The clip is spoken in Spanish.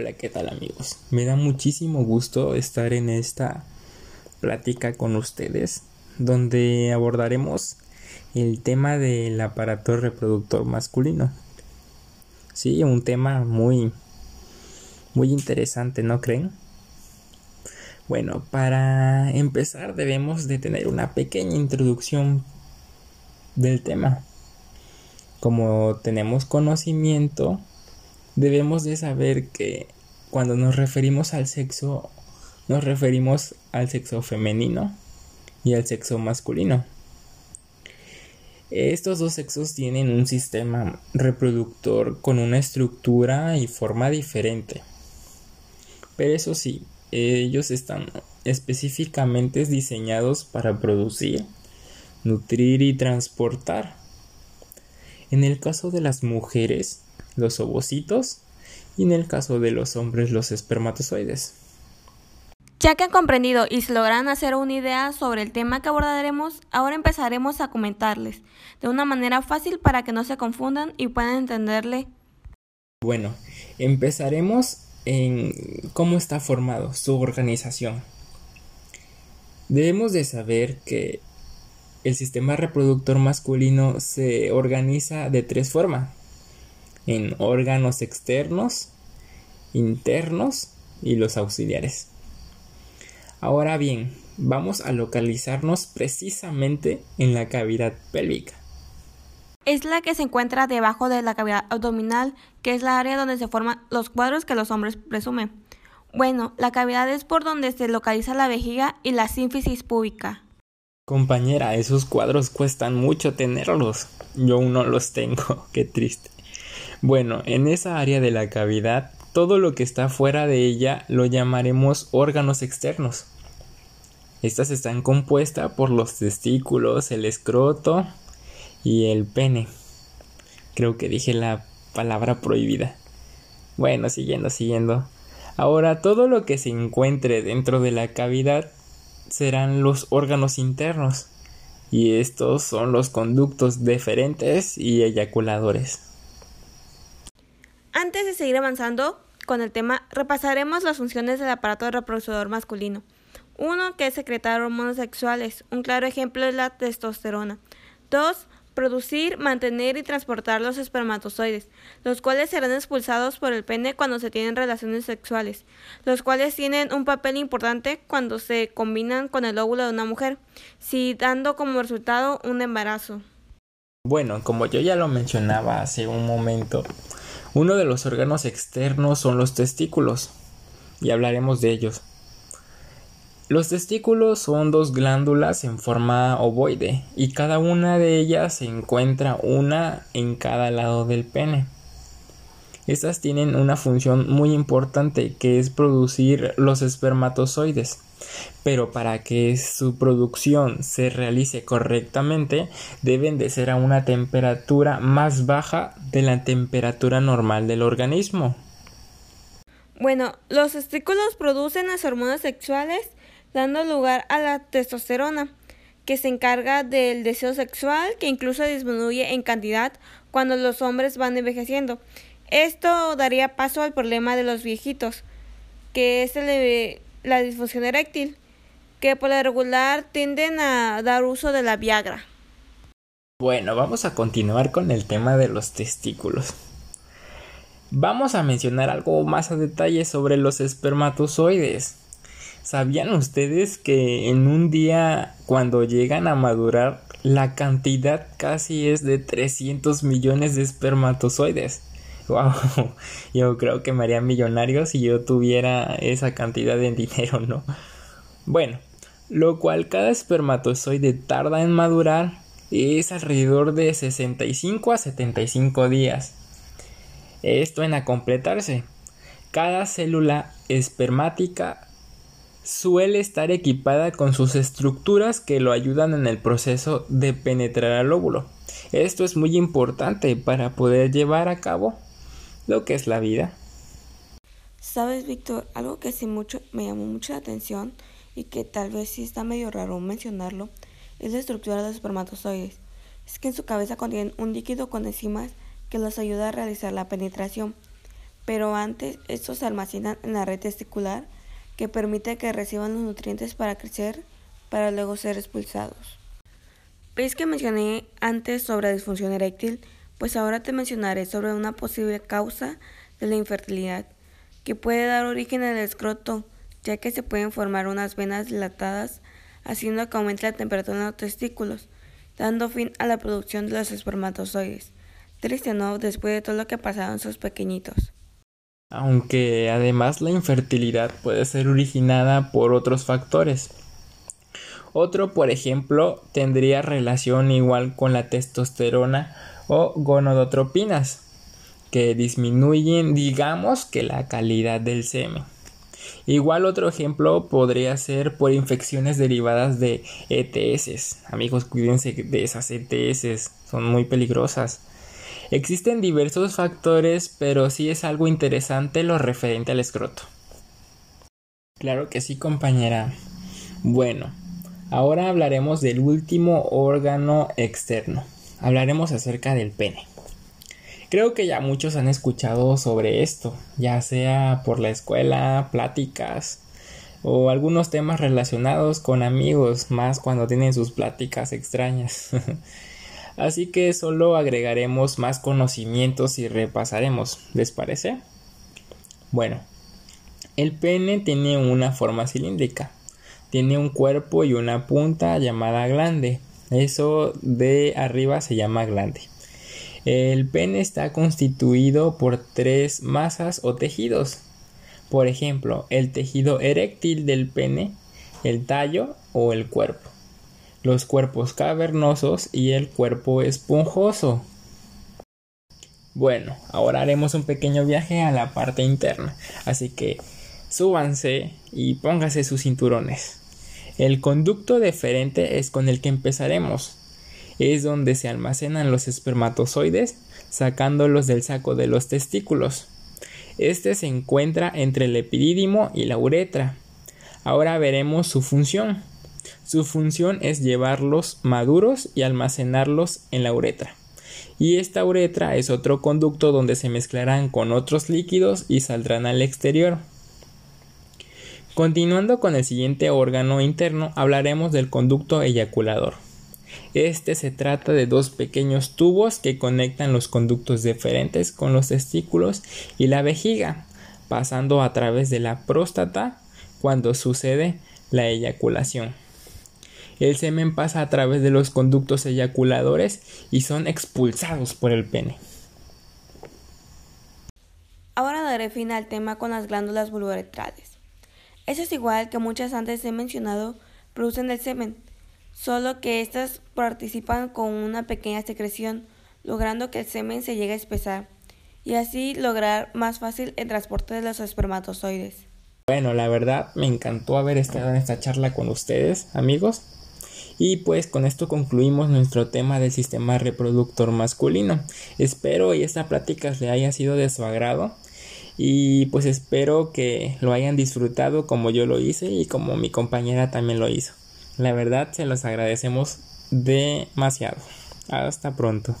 Hola, ¿qué tal amigos? Me da muchísimo gusto estar en esta plática con ustedes donde abordaremos el tema del aparato reproductor masculino. Sí, un tema muy muy interesante, ¿no creen? Bueno, para empezar debemos de tener una pequeña introducción del tema. Como tenemos conocimiento, debemos de saber que cuando nos referimos al sexo, nos referimos al sexo femenino y al sexo masculino. Estos dos sexos tienen un sistema reproductor con una estructura y forma diferente. Pero eso sí, ellos están específicamente diseñados para producir, nutrir y transportar. En el caso de las mujeres, los ovocitos y en el caso de los hombres, los espermatozoides. Ya que han comprendido y se logran hacer una idea sobre el tema que abordaremos, ahora empezaremos a comentarles de una manera fácil para que no se confundan y puedan entenderle. Bueno, empezaremos en cómo está formado su organización. Debemos de saber que el sistema reproductor masculino se organiza de tres formas, en órganos externos, internos y los auxiliares. Ahora bien, vamos a localizarnos precisamente en la cavidad pélvica. Es la que se encuentra debajo de la cavidad abdominal, que es la área donde se forman los cuadros que los hombres presumen. Bueno, la cavidad es por donde se localiza la vejiga y la sínfisis púbica. Compañera, esos cuadros cuestan mucho tenerlos. Yo aún no los tengo, qué triste. Bueno, en esa área de la cavidad, todo lo que está fuera de ella lo llamaremos órganos externos. Estas están compuestas por los testículos, el escroto y el pene. Creo que dije la palabra prohibida. Bueno, siguiendo, siguiendo. Ahora todo lo que se encuentre dentro de la cavidad serán los órganos internos. Y estos son los conductos deferentes y eyaculadores. Antes de seguir avanzando con el tema, repasaremos las funciones del aparato reproductor masculino. Uno, que es secretar hormonas sexuales. Un claro ejemplo es la testosterona. Dos, producir, mantener y transportar los espermatozoides, los cuales serán expulsados por el pene cuando se tienen relaciones sexuales, los cuales tienen un papel importante cuando se combinan con el óvulo de una mujer, si dando como resultado un embarazo. Bueno, como yo ya lo mencionaba hace un momento, uno de los órganos externos son los testículos, y hablaremos de ellos. Los testículos son dos glándulas en forma ovoide y cada una de ellas se encuentra una en cada lado del pene. Estas tienen una función muy importante que es producir los espermatozoides. Pero para que su producción se realice correctamente deben de ser a una temperatura más baja de la temperatura normal del organismo. Bueno, los testículos producen las hormonas sexuales dando lugar a la testosterona, que se encarga del deseo sexual, que incluso disminuye en cantidad cuando los hombres van envejeciendo. Esto daría paso al problema de los viejitos, que es la disfunción eréctil, que por lo regular tienden a dar uso de la Viagra. Bueno, vamos a continuar con el tema de los testículos. Vamos a mencionar algo más a detalle sobre los espermatozoides. ¿Sabían ustedes que en un día cuando llegan a madurar la cantidad casi es de 300 millones de espermatozoides? Wow, yo creo que me haría millonario si yo tuviera esa cantidad de dinero, ¿no? Bueno, lo cual cada espermatozoide tarda en madurar es alrededor de 65 a 75 días. Esto en a completarse. Cada célula espermática suele estar equipada con sus estructuras que lo ayudan en el proceso de penetrar al óvulo. Esto es muy importante para poder llevar a cabo lo que es la vida. Sabes, Víctor, algo que sí mucho me llamó mucho la atención y que tal vez sí está medio raro mencionarlo, es la estructura de los espermatozoides. Es que en su cabeza contienen un líquido con enzimas que los ayuda a realizar la penetración, pero antes estos se almacenan en la red testicular que permite que reciban los nutrientes para crecer para luego ser expulsados. ¿Veis que mencioné antes sobre disfunción eréctil? Pues ahora te mencionaré sobre una posible causa de la infertilidad, que puede dar origen al escroto, ya que se pueden formar unas venas dilatadas, haciendo que aumente la temperatura en los testículos, dando fin a la producción de los espermatozoides. Triste, ¿no? Después de todo lo que pasaron sus pequeñitos. Aunque además la infertilidad puede ser originada por otros factores, otro, por ejemplo, tendría relación igual con la testosterona o gonodotropinas, que disminuyen, digamos, que la calidad del semen. Igual otro ejemplo podría ser por infecciones derivadas de ETS. Amigos, cuídense de esas ETS, son muy peligrosas. Existen diversos factores, pero sí es algo interesante lo referente al escroto. Claro que sí, compañera. Bueno, Ahora hablaremos del último órgano externo. Hablaremos acerca del pene. Creo que ya muchos han escuchado sobre esto, ya sea por la escuela, pláticas o algunos temas relacionados con amigos, más cuando tienen sus pláticas extrañas. Así que solo agregaremos más conocimientos y repasaremos, ¿les parece? Bueno, el pene tiene una forma cilíndrica tiene un cuerpo y una punta llamada glande. Eso de arriba se llama glande. El pene está constituido por tres masas o tejidos. Por ejemplo, el tejido eréctil del pene, el tallo o el cuerpo. Los cuerpos cavernosos y el cuerpo esponjoso. Bueno, ahora haremos un pequeño viaje a la parte interna, así que súbanse y póngase sus cinturones. El conducto deferente es con el que empezaremos. Es donde se almacenan los espermatozoides, sacándolos del saco de los testículos. Este se encuentra entre el epidídimo y la uretra. Ahora veremos su función. Su función es llevarlos maduros y almacenarlos en la uretra. Y esta uretra es otro conducto donde se mezclarán con otros líquidos y saldrán al exterior. Continuando con el siguiente órgano interno, hablaremos del conducto eyaculador. Este se trata de dos pequeños tubos que conectan los conductos deferentes con los testículos y la vejiga, pasando a través de la próstata cuando sucede la eyaculación. El semen pasa a través de los conductos eyaculadores y son expulsados por el pene. Ahora daré fin al tema con las glándulas vulvaretrales. Eso es igual que muchas antes he mencionado producen el semen, solo que éstas participan con una pequeña secreción, logrando que el semen se llegue a espesar y así lograr más fácil el transporte de los espermatozoides. Bueno, la verdad me encantó haber estado en esta charla con ustedes, amigos. Y pues con esto concluimos nuestro tema del sistema reproductor masculino. Espero y esta plática le haya sido de su agrado y pues espero que lo hayan disfrutado como yo lo hice y como mi compañera también lo hizo. La verdad se los agradecemos demasiado. Hasta pronto.